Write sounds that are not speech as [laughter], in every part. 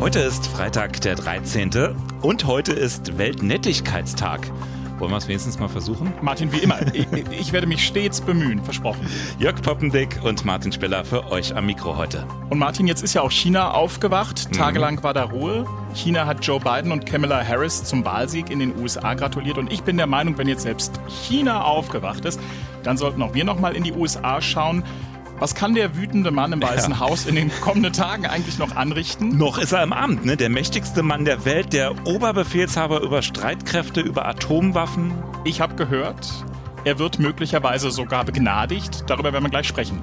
Heute ist Freitag, der 13. und heute ist Weltnettigkeitstag. Wollen wir es wenigstens mal versuchen? Martin, wie immer, ich, ich, werde mich stets bemühen, versprochen. Jörg Poppendick und Martin Speller für euch am Mikro heute. Und Martin, jetzt ist ja auch China aufgewacht. Mhm. Tagelang war da Ruhe. China hat Joe Biden und Kamala Harris zum Wahlsieg in den USA gratuliert. Und ich bin der Meinung, wenn jetzt selbst China aufgewacht ist, dann sollten auch wir nochmal in die USA schauen. Was kann der wütende Mann im Weißen ja. Haus in den kommenden Tagen eigentlich noch anrichten? Noch ist er im Amt, ne? Der mächtigste Mann der Welt, der Oberbefehlshaber über Streitkräfte, über Atomwaffen. Ich habe gehört, er wird möglicherweise sogar begnadigt. Darüber werden wir gleich sprechen.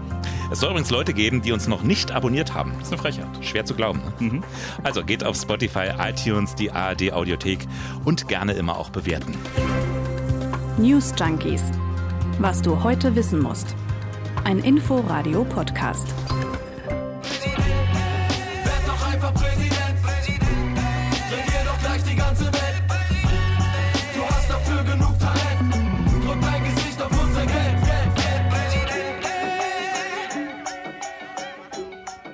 Es soll übrigens Leute geben, die uns noch nicht abonniert haben. Das ist eine Frechheit. Schwer zu glauben. Ne? Mhm. Also geht auf Spotify, iTunes, die ARD Audiothek und gerne immer auch bewerten. News Junkies. Was du heute wissen musst ein Info-Radio-Podcast.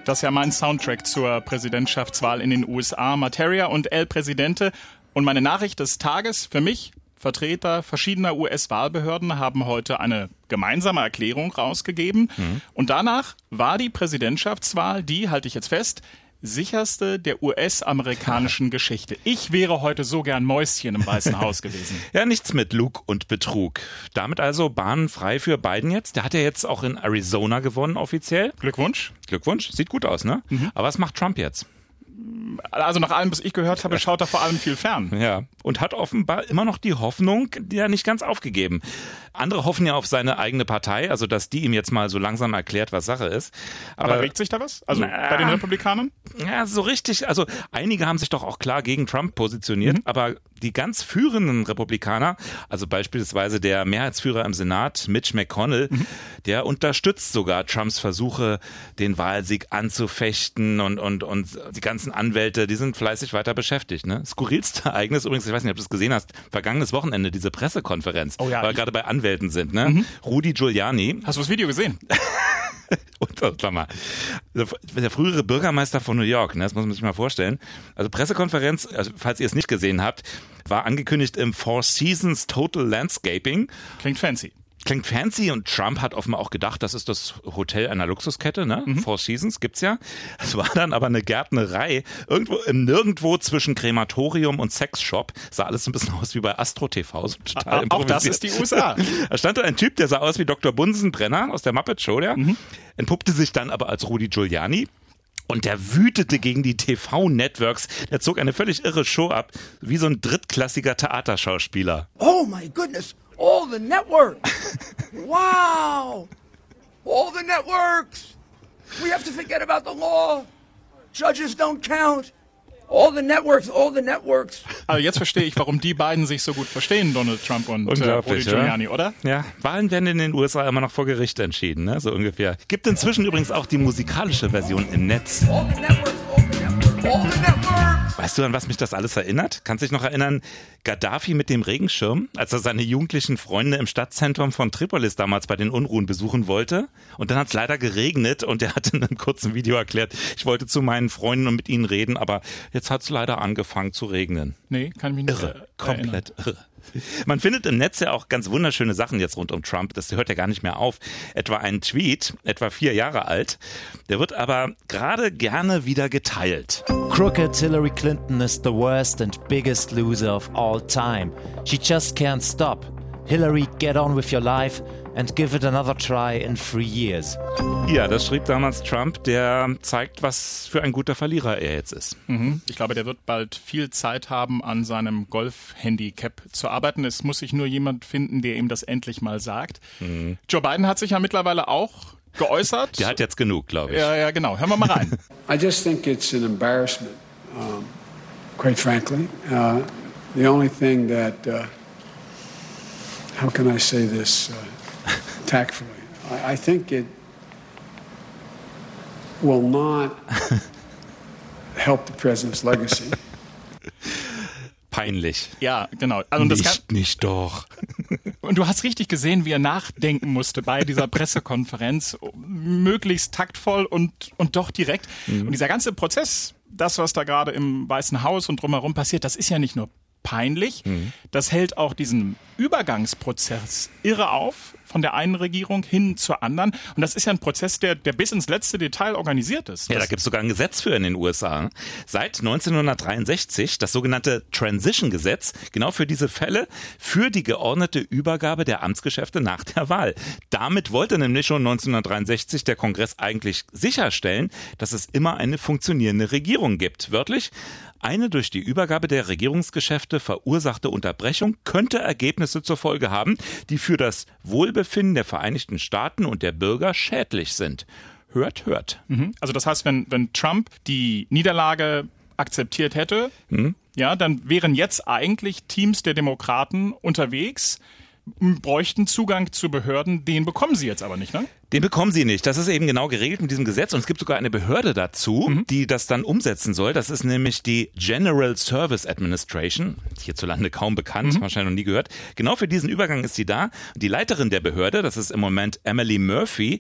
Das ist ja mein Soundtrack zur Präsidentschaftswahl in den USA. Materia und El Presidente. Und meine Nachricht des Tages für mich Vertreter verschiedener US-Wahlbehörden haben heute eine gemeinsame Erklärung rausgegeben. Mhm. Und danach war die Präsidentschaftswahl, die, halte ich jetzt fest, sicherste der US-amerikanischen [laughs] Geschichte. Ich wäre heute so gern Mäuschen im Weißen Haus gewesen. [laughs] ja, nichts mit Lug und Betrug. Damit also Bahn frei für Biden jetzt. Der hat ja jetzt auch in Arizona gewonnen offiziell. Glückwunsch. Glückwunsch. Sieht gut aus, ne? Mhm. Aber was macht Trump jetzt? Also nach allem, was ich gehört habe, schaut er vor allem viel fern. Ja, und hat offenbar immer noch die Hoffnung, die er nicht ganz aufgegeben. Andere hoffen ja auf seine eigene Partei, also dass die ihm jetzt mal so langsam erklärt, was Sache ist. Aber, Aber regt sich da was? Also na, bei den Republikanern? Ja, so richtig. Also einige haben sich doch auch klar gegen Trump positioniert, mhm. aber die ganz führenden Republikaner, also beispielsweise der Mehrheitsführer im Senat, Mitch McConnell, mhm. der unterstützt sogar Trumps Versuche, den Wahlsieg anzufechten und, und, und die ganzen Anwälte, die sind fleißig weiter beschäftigt. Ne? Skurrilste [laughs] Ereignis übrigens, ich weiß nicht, ob du es gesehen hast, vergangenes Wochenende, diese Pressekonferenz, oh ja, weil gerade bei Anwälten sind, ne? Mhm. Rudi Giuliani. Hast du das Video gesehen? [laughs] Mal, der frühere Bürgermeister von New York, ne, das muss man sich mal vorstellen. Also Pressekonferenz, also falls ihr es nicht gesehen habt, war angekündigt im Four Seasons Total Landscaping. Klingt fancy klingt fancy und Trump hat offenbar auch gedacht, das ist das Hotel einer Luxuskette, ne? Mhm. Four Seasons gibt's ja. Es war dann aber eine Gärtnerei irgendwo im Nirgendwo zwischen Krematorium und Sexshop. Sah alles so ein bisschen aus wie bei Astro TV, so total [laughs] Auch das ist die USA. [laughs] da stand da ein Typ, der sah aus wie Dr. Bunsenbrenner aus der Muppet Show, der mhm. entpuppte sich dann aber als Rudi Giuliani. Und der wütete gegen die TV-Networks. Der zog eine völlig irre Show ab, wie so ein drittklassiger Theaterschauspieler. Oh my goodness, all the networks. [laughs] wow. All the networks. We have to forget about the law. Judges don't count. All the networks, all the networks. Also jetzt verstehe ich, warum die beiden sich so gut verstehen, Donald Trump und äh, Rudy Giuliani, oder? Ja, Wahlen werden in den USA immer noch vor Gericht entschieden, ne? so ungefähr. Gibt inzwischen übrigens auch die musikalische Version im Netz. All the networks, Weißt du, an was mich das alles erinnert? Kannst du dich noch erinnern, Gaddafi mit dem Regenschirm, als er seine jugendlichen Freunde im Stadtzentrum von Tripolis damals bei den Unruhen besuchen wollte? Und dann hat es leider geregnet und er hat in einem kurzen Video erklärt, ich wollte zu meinen Freunden und mit ihnen reden, aber jetzt hat es leider angefangen zu regnen. Nee, kann mich nicht Irre, komplett irre. Man findet im Netz ja auch ganz wunderschöne Sachen jetzt rund um Trump. Das hört ja gar nicht mehr auf. Etwa ein Tweet, etwa vier Jahre alt. Der wird aber gerade gerne wieder geteilt. Crooked Hillary Clinton is the worst and biggest loser of all time. She just can't stop. Hillary, get on with your life and give it another try in three years. Ja, das schrieb damals Trump, der zeigt, was für ein guter Verlierer er jetzt ist. Mhm. Ich glaube, der wird bald viel Zeit haben, an seinem Golf-Handicap zu arbeiten. Es muss sich nur jemand finden, der ihm das endlich mal sagt. Mhm. Joe Biden hat sich ja mittlerweile auch geäußert. Der hat jetzt genug, glaube ich. Ja, ja, genau. Hören wir mal rein. [laughs] I just think it's an embarrassment, um, quite frankly. Uh, the only thing that, uh, how can I say this? Uh, tactfully. I, I think it will not [laughs] help the president's legacy. Peinlich. Ja, genau. Also nicht, kann, nicht doch. [laughs] Und du hast richtig gesehen, wie er nachdenken musste bei dieser Pressekonferenz. Möglichst taktvoll und, und doch direkt. Mhm. Und dieser ganze Prozess das, was da gerade im Weißen Haus und drumherum passiert, das ist ja nicht nur peinlich. Mhm. Das hält auch diesen Übergangsprozess irre auf von der einen Regierung hin zur anderen. Und das ist ja ein Prozess, der, der bis ins letzte Detail organisiert ist. Ja, da gibt es sogar ein Gesetz für in den USA. Seit 1963 das sogenannte Transition-Gesetz, genau für diese Fälle, für die geordnete Übergabe der Amtsgeschäfte nach der Wahl. Damit wollte nämlich schon 1963 der Kongress eigentlich sicherstellen, dass es immer eine funktionierende Regierung gibt. Wörtlich, eine durch die Übergabe der Regierungsgeschäfte verursachte Unterbrechung könnte Ergebnisse zur Folge haben, die für das Wohlbefinden der Vereinigten Staaten und der Bürger schädlich sind. Hört, hört. Mhm. Also das heißt, wenn, wenn Trump die Niederlage akzeptiert hätte, mhm. ja, dann wären jetzt eigentlich Teams der Demokraten unterwegs, bräuchten Zugang zu Behörden, den bekommen sie jetzt aber nicht, ne? Den bekommen sie nicht. Das ist eben genau geregelt mit diesem Gesetz und es gibt sogar eine Behörde dazu, mhm. die das dann umsetzen soll. Das ist nämlich die General Service Administration, hierzulande kaum bekannt, mhm. wahrscheinlich noch nie gehört. Genau für diesen Übergang ist sie da. Die Leiterin der Behörde, das ist im Moment Emily Murphy,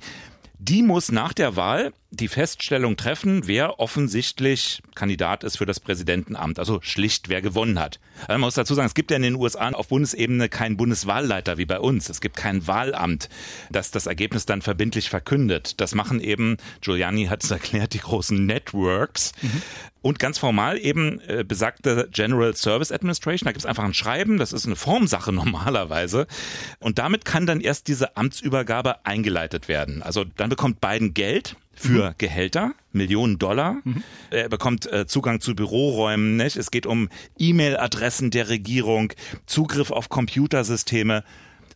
die muss nach der Wahl die Feststellung treffen, wer offensichtlich Kandidat ist für das Präsidentenamt, also schlicht wer gewonnen hat. Also man muss dazu sagen, es gibt ja in den USA auf Bundesebene keinen Bundeswahlleiter wie bei uns. Es gibt kein Wahlamt, das das Ergebnis dann verbindlich verkündet. Das machen eben, Giuliani hat es erklärt, die großen Networks. Mhm. Und ganz formal eben äh, besagte General Service Administration. Da gibt es einfach ein Schreiben, das ist eine Formsache [laughs] normalerweise. Und damit kann dann erst diese Amtsübergabe eingeleitet werden. Also dann bekommt Biden Geld für mhm. Gehälter, Millionen Dollar. Mhm. Er bekommt äh, Zugang zu Büroräumen. Nicht? Es geht um E-Mail-Adressen der Regierung, Zugriff auf Computersysteme.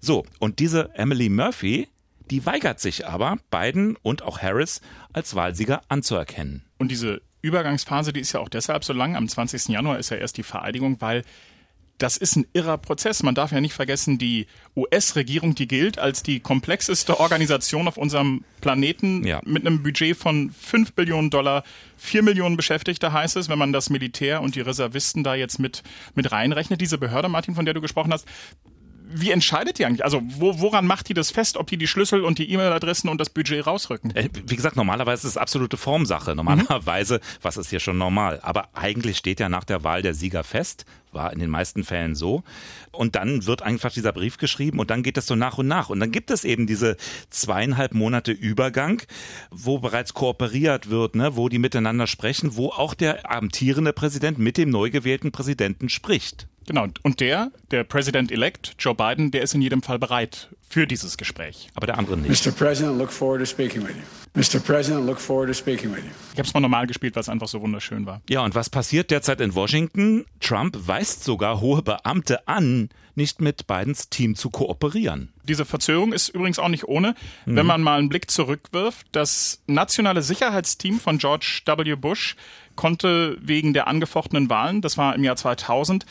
So, und diese Emily Murphy, die weigert sich aber, Biden und auch Harris als Wahlsieger anzuerkennen. Und diese Übergangsphase, die ist ja auch deshalb so lang. Am 20. Januar ist ja erst die Vereidigung, weil das ist ein irrer Prozess. Man darf ja nicht vergessen, die US-Regierung, die gilt als die komplexeste Organisation auf unserem Planeten ja. mit einem Budget von 5 Billionen Dollar, 4 Millionen Beschäftigte heißt es, wenn man das Militär und die Reservisten da jetzt mit, mit reinrechnet. Diese Behörde, Martin, von der du gesprochen hast, wie entscheidet die eigentlich? Also wo, woran macht die das fest, ob die die Schlüssel und die E-Mail-Adressen und das Budget rausrücken? Äh, wie gesagt, normalerweise ist es absolute Formsache. Normalerweise, mhm. was ist hier schon normal? Aber eigentlich steht ja nach der Wahl der Sieger fest, war in den meisten Fällen so. Und dann wird einfach dieser Brief geschrieben und dann geht es so nach und nach. Und dann gibt es eben diese zweieinhalb Monate Übergang, wo bereits kooperiert wird, ne, wo die miteinander sprechen, wo auch der amtierende Präsident mit dem neu gewählten Präsidenten spricht. Genau. Und der, der President-elect, Joe Biden, der ist in jedem Fall bereit für dieses Gespräch. Aber der andere nicht. Mr. President, look forward to speaking with you. Mr. President, look forward to speaking with you. Ich habe es mal normal gespielt, weil es einfach so wunderschön war. Ja, und was passiert derzeit in Washington? Trump weist sogar hohe Beamte an, nicht mit Bidens Team zu kooperieren. Diese Verzögerung ist übrigens auch nicht ohne, mhm. wenn man mal einen Blick zurückwirft. Das nationale Sicherheitsteam von George W. Bush konnte wegen der angefochtenen Wahlen, das war im Jahr 2000,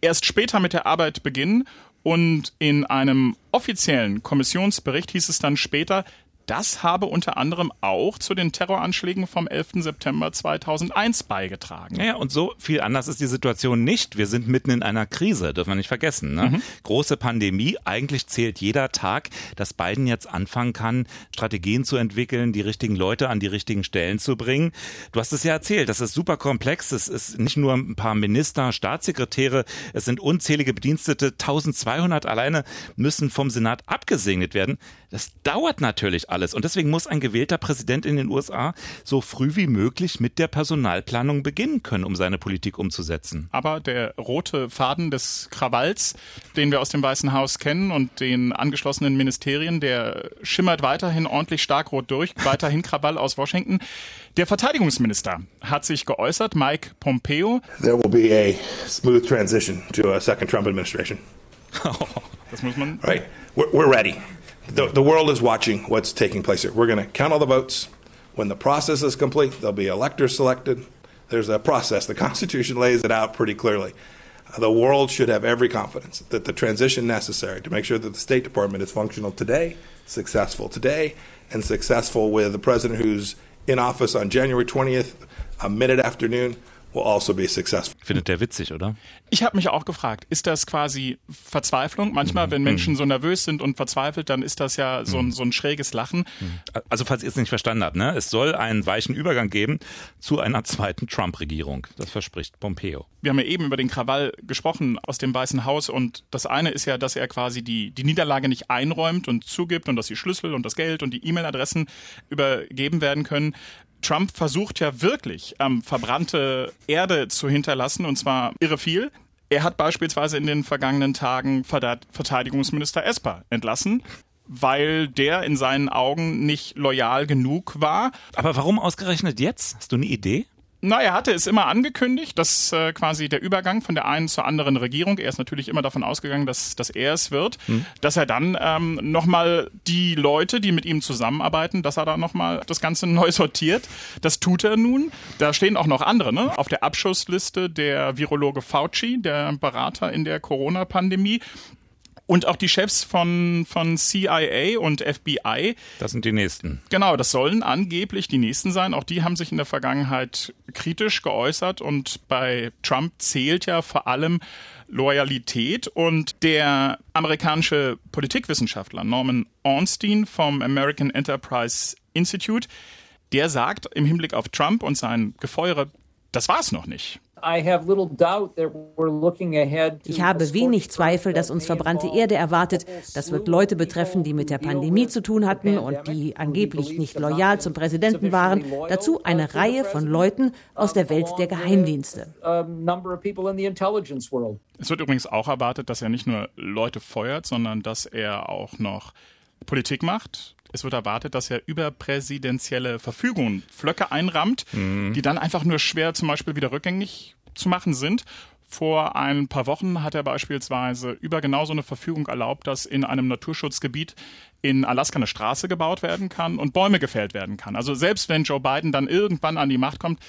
erst später mit der Arbeit beginnen und in einem offiziellen Kommissionsbericht hieß es dann später, das habe unter anderem auch zu den Terroranschlägen vom 11. September 2001 beigetragen. Ja, und so viel anders ist die Situation nicht. Wir sind mitten in einer Krise, dürfen wir nicht vergessen. Ne? Mhm. Große Pandemie. Eigentlich zählt jeder Tag, dass Biden jetzt anfangen kann, Strategien zu entwickeln, die richtigen Leute an die richtigen Stellen zu bringen. Du hast es ja erzählt, das ist super komplex. Es ist nicht nur ein paar Minister, Staatssekretäre, es sind unzählige Bedienstete. 1200 alleine müssen vom Senat abgesegnet werden. Das dauert natürlich alles. Und deswegen muss ein gewählter Präsident in den USA so früh wie möglich mit der Personalplanung beginnen können, um seine Politik umzusetzen. Aber der rote Faden des Krawalls, den wir aus dem Weißen Haus kennen und den angeschlossenen Ministerien, der schimmert weiterhin ordentlich stark rot durch. [laughs] Weiterhin Krawall aus Washington. Der Verteidigungsminister hat sich geäußert, Mike Pompeo. There will be a smooth transition to a second Trump administration. das muss man. Right. We're, we're ready. The, the world is watching what's taking place here. We're going to count all the votes. When the process is complete, there'll be electors selected. There's a process. The [laughs] Constitution lays it out pretty clearly. The world should have every confidence that the transition necessary to make sure that the State Department is functional today, successful today, and successful with the president who's in office on January 20th, a minute afternoon, will also be successful. Findet der witzig, oder? Ich habe mich auch gefragt, ist das quasi Verzweiflung? Manchmal, wenn Menschen so nervös sind und verzweifelt, dann ist das ja so ein, so ein schräges Lachen. Also falls ihr es nicht verstanden habt, ne? es soll einen weichen Übergang geben zu einer zweiten Trump-Regierung. Das verspricht Pompeo. Wir haben ja eben über den Krawall gesprochen aus dem Weißen Haus und das eine ist ja, dass er quasi die, die Niederlage nicht einräumt und zugibt und dass die Schlüssel und das Geld und die E-Mail-Adressen übergeben werden können. Trump versucht ja wirklich, ähm, verbrannte Erde zu hinterlassen und zwar irre viel. Er hat beispielsweise in den vergangenen Tagen Verteidigungsminister Esper entlassen, weil der in seinen Augen nicht loyal genug war. Aber warum ausgerechnet jetzt? Hast du eine Idee? Na, er hatte es immer angekündigt, dass äh, quasi der Übergang von der einen zur anderen Regierung, er ist natürlich immer davon ausgegangen, dass, dass er es wird, hm. dass er dann ähm, nochmal die Leute, die mit ihm zusammenarbeiten, dass er da nochmal das Ganze [laughs] neu sortiert. Das tut er nun. Da stehen auch noch andere, ne? Auf der Abschussliste der Virologe Fauci, der Berater in der Corona-Pandemie. Und auch die Chefs von, von CIA und FBI. Das sind die nächsten. Genau, das sollen angeblich die nächsten sein. Auch die haben sich in der Vergangenheit kritisch geäußert und bei Trump zählt ja vor allem Loyalität und der amerikanische Politikwissenschaftler Norman Ornstein vom American Enterprise Institute, der sagt im Hinblick auf Trump und sein Gefeuere, das war es noch nicht. Ich habe wenig Zweifel, dass uns verbrannte Erde erwartet. Das wird Leute betreffen, die mit der Pandemie zu tun hatten und die angeblich nicht loyal zum Präsidenten waren. Dazu eine Reihe von Leuten aus der Welt der Geheimdienste. Es wird übrigens auch erwartet, dass er nicht nur Leute feuert, sondern dass er auch noch Politik macht. Es wird erwartet, dass er über präsidentielle Verfügungen Flöcke einrammt, mhm. die dann einfach nur schwer zum Beispiel wieder rückgängig zu machen sind. Vor ein paar Wochen hat er beispielsweise über genau so eine Verfügung erlaubt, dass in einem Naturschutzgebiet in Alaska eine Straße gebaut werden kann und Bäume gefällt werden kann. Also selbst wenn Joe Biden dann irgendwann an die Macht kommt,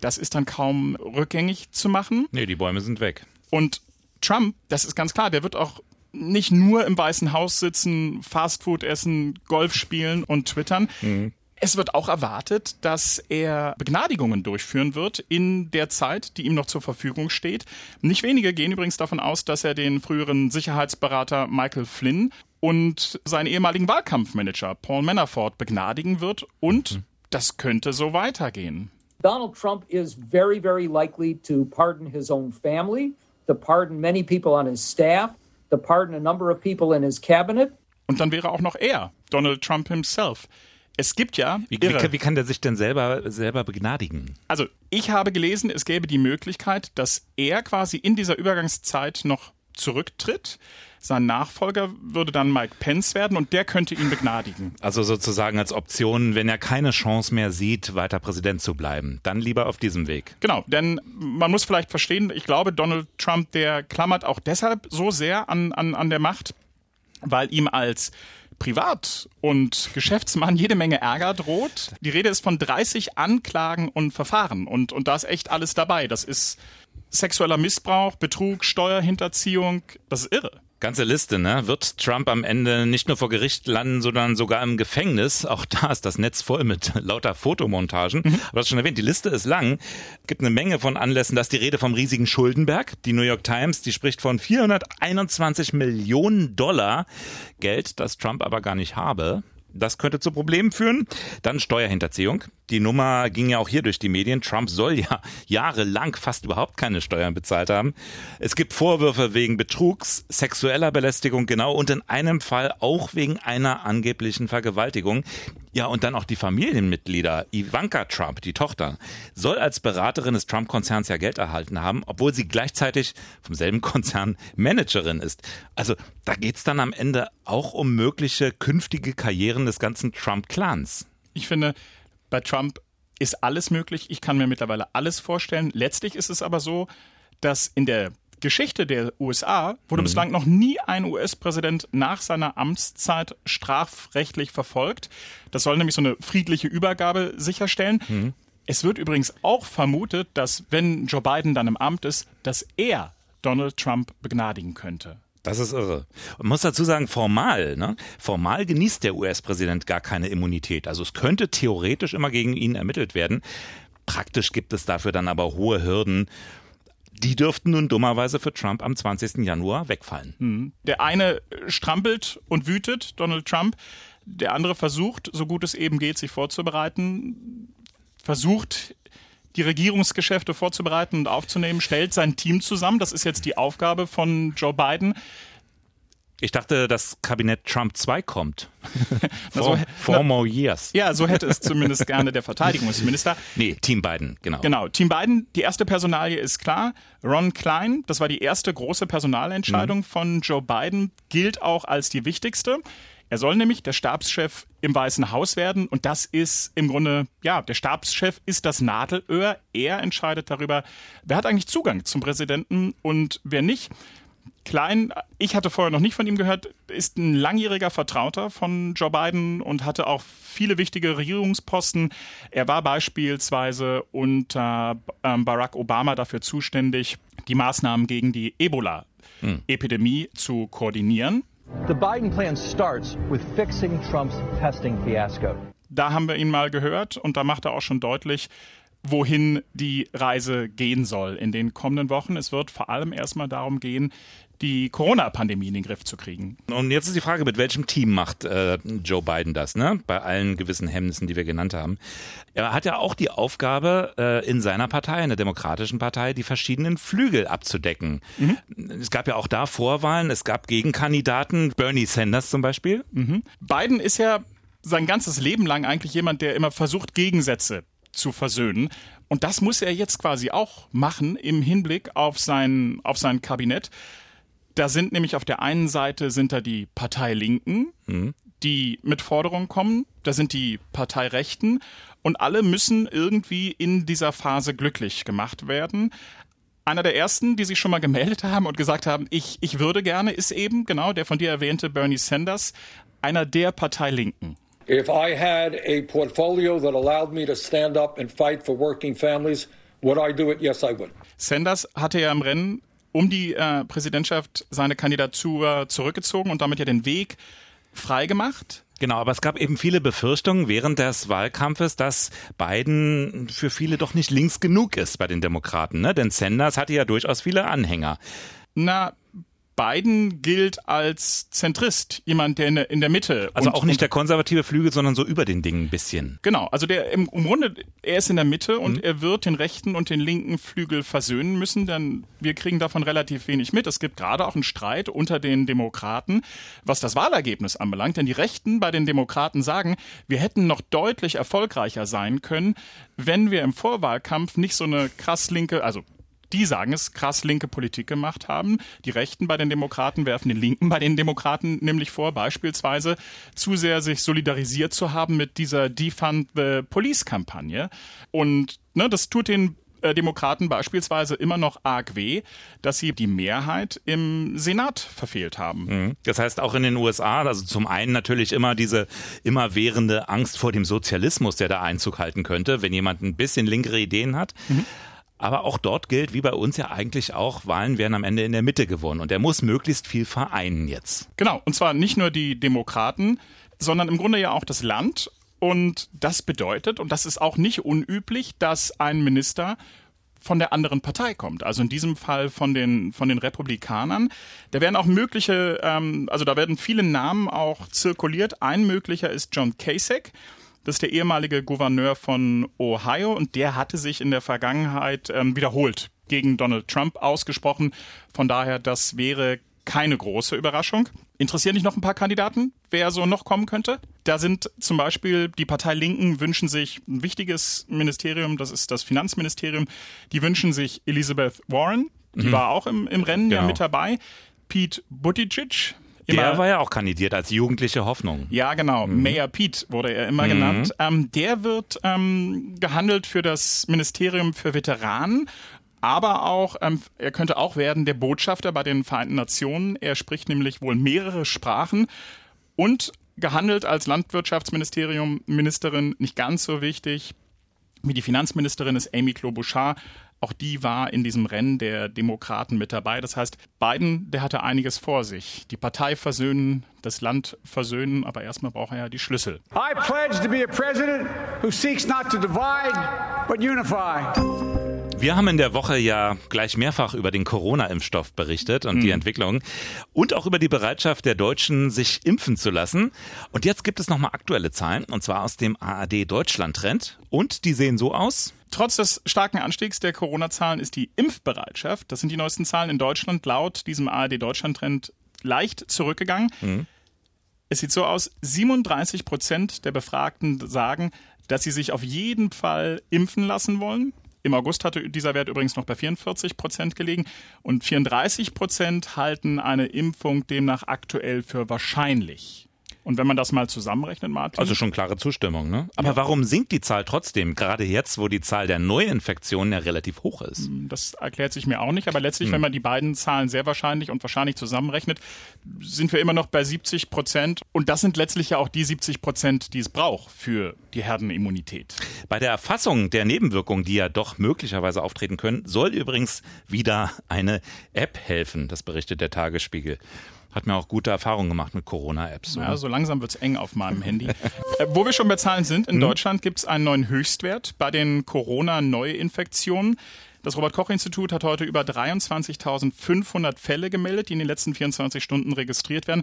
das ist dann kaum rückgängig zu machen. Nee, die Bäume sind weg. Und Trump, das ist ganz klar, der wird auch nicht nur im Weißen Haus sitzen, Fastfood essen, Golf spielen und twittern. Mhm. Es wird auch erwartet, dass er Begnadigungen durchführen wird in der Zeit, die ihm noch zur Verfügung steht. Nicht wenige gehen übrigens davon aus, dass er den früheren Sicherheitsberater Michael Flynn und seinen ehemaligen Wahlkampfmanager Paul Manafort begnadigen wird und mhm. das könnte so weitergehen. Donald Trump is very, very likely to pardon his own family, to pardon many people on his staff, to pardon a number of people in his cabinet. Und dann wäre auch noch er, Donald Trump himself. Es gibt ja. Wie, wie, wie, kann der sich denn selber, selber begnadigen? Also, ich habe gelesen, es gäbe die Möglichkeit, dass er quasi in dieser Übergangszeit noch zurücktritt. Sein Nachfolger würde dann Mike Pence werden und der könnte ihn begnadigen. Also sozusagen als Option, wenn er keine Chance mehr sieht, weiter Präsident zu bleiben, dann lieber auf diesem Weg. Genau, denn man muss vielleicht verstehen, ich glaube, Donald Trump, der klammert auch deshalb so sehr an, an, an der Macht, weil ihm als Privat- und Geschäftsmann jede Menge Ärger droht. Die Rede ist von 30 Anklagen und Verfahren und, und da ist echt alles dabei. Das ist sexueller Missbrauch, Betrug, Steuerhinterziehung. Das ist irre. Ganze Liste, ne? Wird Trump am Ende nicht nur vor Gericht landen, sondern sogar im Gefängnis? Auch da ist das Netz voll mit [laughs] lauter Fotomontagen. Mhm. Aber das schon erwähnt, die Liste ist lang. Gibt eine Menge von Anlässen. Da ist die Rede vom riesigen Schuldenberg. Die New York Times, die spricht von 421 Millionen Dollar Geld, das Trump aber gar nicht habe. Das könnte zu Problemen führen. Dann Steuerhinterziehung. Die Nummer ging ja auch hier durch die Medien. Trump soll ja jahrelang fast überhaupt keine Steuern bezahlt haben. Es gibt Vorwürfe wegen Betrugs, sexueller Belästigung, genau, und in einem Fall auch wegen einer angeblichen Vergewaltigung. Ja, und dann auch die Familienmitglieder. Ivanka Trump, die Tochter, soll als Beraterin des Trump-Konzerns ja Geld erhalten haben, obwohl sie gleichzeitig vom selben Konzern Managerin ist. Also da geht's dann am Ende auch um mögliche künftige Karrieren des ganzen Trump-Clans. Ich finde, bei Trump ist alles möglich. Ich kann mir mittlerweile alles vorstellen. Letztlich ist es aber so, dass in der Geschichte der USA wurde mhm. bislang noch nie ein US-Präsident nach seiner Amtszeit strafrechtlich verfolgt. Das soll nämlich so eine friedliche Übergabe sicherstellen. Mhm. Es wird übrigens auch vermutet, dass wenn Joe Biden dann im Amt ist, dass er Donald Trump begnadigen könnte. Das ist irre. Man muss dazu sagen, formal, ne? Formal genießt der US-Präsident gar keine Immunität. Also es könnte theoretisch immer gegen ihn ermittelt werden. Praktisch gibt es dafür dann aber hohe Hürden. Die dürften nun dummerweise für Trump am 20. Januar wegfallen. Mhm. Der eine strampelt und wütet, Donald Trump. Der andere versucht, so gut es eben geht, sich vorzubereiten, versucht die Regierungsgeschäfte vorzubereiten und aufzunehmen, stellt sein Team zusammen. Das ist jetzt die Aufgabe von Joe Biden. Ich dachte, das Kabinett Trump 2 kommt. four, four more years. Ja, so hätte es zumindest gerne der Verteidigungsminister. [laughs] Nee, Team Biden, genau. Genau, Team Biden. Die erste Personalie ist klar. Ron Klein, das war die erste große Personalentscheidung mhm. von Joe Biden, gilt auch als die wichtigste. Er soll nämlich der Stabschef im Weißen Haus werden und das ist im Grunde, ja, der Stabschef ist das Nadelöhr. Er entscheidet darüber, wer hat eigentlich Zugang zum Präsidenten und wer nicht. Klein, ich hatte vorher noch nicht von ihm gehört, ist ein langjähriger Vertrauter von Joe Biden und hatte auch viele wichtige Regierungsposten. Er war beispielsweise unter ähm, Barack Obama dafür zuständig, die Maßnahmen gegen die Ebola-Epidemie hm. zu koordinieren. The Biden plan starts with fixing Trump's testing fiasco. Da haben wir ihn mal gehört und da macht er auch schon deutlich, wohin die Reise gehen soll in den kommenden Wochen. Es wird vor allem erstmal darum gehen, die Corona-Pandemie in den Griff zu kriegen. Und jetzt ist die Frage, mit welchem Team macht äh, Joe Biden das, ne? Bei allen gewissen Hemmnissen, die wir genannt haben. Er hat ja auch die Aufgabe, äh, in seiner Partei, in der Demokratischen Partei, die verschiedenen Flügel abzudecken. Mhm. Es gab ja auch da Vorwahlen, es gab Gegenkandidaten, Bernie Sanders zum Beispiel. Mhm. Biden ist ja sein ganzes Leben lang eigentlich jemand, der immer versucht, Gegensätze zu versöhnen. Und das muss er jetzt quasi auch machen im Hinblick auf sein, auf sein Kabinett. Da sind nämlich auf der einen Seite sind da die Partei Linken, mhm. die mit Forderungen kommen. Da sind die Partei Rechten. Und alle müssen irgendwie in dieser Phase glücklich gemacht werden. Einer der ersten, die sich schon mal gemeldet haben und gesagt haben, ich, ich würde gerne, ist eben genau der von dir erwähnte Bernie Sanders, einer der Partei Linken. If I had a portfolio that allowed me to stand up and fight for working families, would I do it? Yes, I would. Sanders hatte ja im Rennen um die äh, Präsidentschaft seine Kandidatur zurückgezogen und damit ja den Weg freigemacht. Genau, aber es gab eben viele Befürchtungen während des Wahlkampfes, dass Biden für viele doch nicht links genug ist bei den Demokraten, ne? Denn Sanders hatte ja durchaus viele Anhänger. Na, Biden gilt als Zentrist, jemand, der in der, Mitte. Also und, auch nicht der konservative Flügel, sondern so über den Dingen ein bisschen. Genau, also der im, im Grunde, er ist in der Mitte und mhm. er wird den rechten und den linken Flügel versöhnen müssen, denn wir kriegen davon relativ wenig mit. Es gibt gerade auch einen Streit unter den Demokraten, was das Wahlergebnis anbelangt, denn die Rechten bei den Demokraten sagen, wir hätten noch deutlich erfolgreicher sein können, wenn wir im Vorwahlkampf nicht so eine krass linke, also die sagen es, krass linke Politik gemacht haben. Die Rechten bei den Demokraten werfen den Linken bei den Demokraten nämlich vor, beispielsweise zu sehr sich solidarisiert zu haben mit dieser Defund the Police-Kampagne. Und ne, das tut den äh, Demokraten beispielsweise immer noch arg weh, dass sie die Mehrheit im Senat verfehlt haben. Mhm. Das heißt auch in den USA, also zum einen natürlich immer diese immerwährende Angst vor dem Sozialismus, der da Einzug halten könnte, wenn jemand ein bisschen linkere Ideen hat. Mhm. Aber auch dort gilt, wie bei uns ja eigentlich auch, Wahlen werden am Ende in der Mitte gewonnen. Und er muss möglichst viel vereinen jetzt. Genau. Und zwar nicht nur die Demokraten, sondern im Grunde ja auch das Land. Und das bedeutet, und das ist auch nicht unüblich, dass ein Minister von der anderen Partei kommt, also in diesem Fall von den von den Republikanern. Da werden auch mögliche, ähm, also da werden viele Namen auch zirkuliert. Ein möglicher ist John Kasich. Das ist der ehemalige Gouverneur von Ohio und der hatte sich in der Vergangenheit ähm, wiederholt gegen Donald Trump ausgesprochen. Von daher, das wäre keine große Überraschung. Interessieren dich noch ein paar Kandidaten, wer so noch kommen könnte? Da sind zum Beispiel die Partei Linken wünschen sich ein wichtiges Ministerium, das ist das Finanzministerium. Die wünschen sich Elizabeth Warren, die mhm. war auch im, im Rennen genau. ja mit dabei. Pete Buttigieg, Immer, der war ja auch kandidiert als jugendliche Hoffnung. Ja, genau. Mhm. Mayor Pete wurde er immer mhm. genannt. Ähm, der wird ähm, gehandelt für das Ministerium für Veteranen aber auch, ähm, er könnte auch werden der Botschafter bei den Vereinten Nationen. Er spricht nämlich wohl mehrere Sprachen und gehandelt als Landwirtschaftsministerium Ministerin, nicht ganz so wichtig wie die Finanzministerin ist Amy Klobuchar, Auch die war in diesem Rennen der Demokraten mit dabei. Das heißt, Biden, der hatte einiges vor sich. Die Partei versöhnen, das Land versöhnen, aber erstmal braucht er ja die Schlüssel. I pledge to be a president who seeks not to divide, but unify. Wir haben in der Woche ja gleich mehrfach über den Corona-Impfstoff berichtet und mhm. die Entwicklung und auch über die Bereitschaft der Deutschen, sich impfen zu lassen. Und jetzt gibt es nochmal aktuelle Zahlen und zwar aus dem ARD Deutschland Trend und die sehen so aus. Trotz des starken Anstiegs der Corona-Zahlen ist die Impfbereitschaft, das sind die neuesten Zahlen in Deutschland, laut diesem ARD Deutschland Trend leicht zurückgegangen. Mhm. Es sieht so aus, 37 Prozent der Befragten sagen, dass sie sich auf jeden Fall impfen lassen wollen. Im August hatte dieser Wert übrigens noch bei 44 Prozent gelegen und 34 Prozent halten eine Impfung demnach aktuell für wahrscheinlich. Und wenn man das mal zusammenrechnet, Martin. Also schon klare Zustimmung, ne? Aber ja. warum sinkt die Zahl trotzdem? Gerade jetzt, wo die Zahl der Neuinfektionen ja relativ hoch ist. Hm, das erklärt sich mir auch nicht. Aber letztlich, hm. wenn man die beiden Zahlen sehr wahrscheinlich und wahrscheinlich zusammenrechnet, sind wir immer noch bei 70 Prozent. Und das sind letztlich ja auch die 70 Prozent, die es braucht für die Herdenimmunität. Bei der Erfassung der Nebenwirkungen, die ja doch möglicherweise auftreten können, soll übrigens wieder eine App helfen. Das berichtet der Tagesspiegel hat mir auch gute Erfahrungen gemacht mit Corona-Apps. Ja, so langsam wird's eng auf meinem Handy. äh, wo wir schon bei Zahlen sind, in hm? Deutschland gibt's einen neuen Höchstwert bei den Corona-Neuinfektionen. Das Robert-Koch-Institut hat heute über 23.500 Fälle gemeldet, die in den letzten 24 Stunden registriert werden.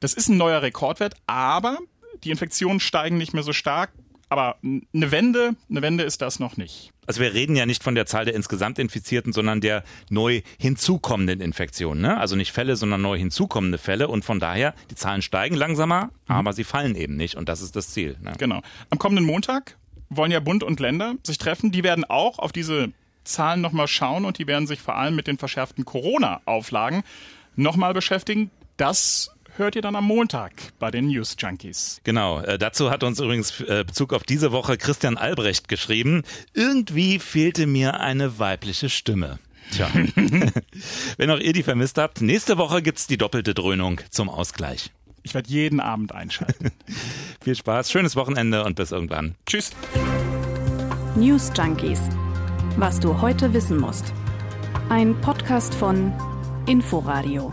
Das ist ein neuer Rekordwert, aber die Infektionen steigen nicht mehr so stark. Aber eine Wende, eine Wende ist das noch nicht. Also wir reden ja nicht von der Zahl der insgesamt Infizierten, sondern der neu hinzukommenden Infektionen. Ne? Also nicht Fälle, sondern neu hinzukommende Fälle. Und von daher, die Zahlen steigen langsamer, aber sie fallen eben nicht. Und das ist das Ziel. Ne? Genau. Am kommenden Montag wollen ja Bund und Länder sich treffen. Die werden auch auf diese Zahlen nochmal schauen und die werden sich vor allem mit den verschärften Corona-Auflagen nochmal beschäftigen. Das hört ihr dann am Montag bei den News Junkies. Genau, äh, dazu hat uns übrigens äh, Bezug auf diese Woche Christian Albrecht geschrieben. Irgendwie fehlte mir eine weibliche Stimme. Tja, [laughs] wenn auch ihr die vermisst habt, nächste Woche gibt's die doppelte Dröhnung zum Ausgleich. Ich werde jeden Abend einschalten. [laughs] Viel Spaß, schönes Wochenende und bis irgendwann. Tschüss. News Junkies. Was du heute wissen musst. Ein Podcast von Inforadio.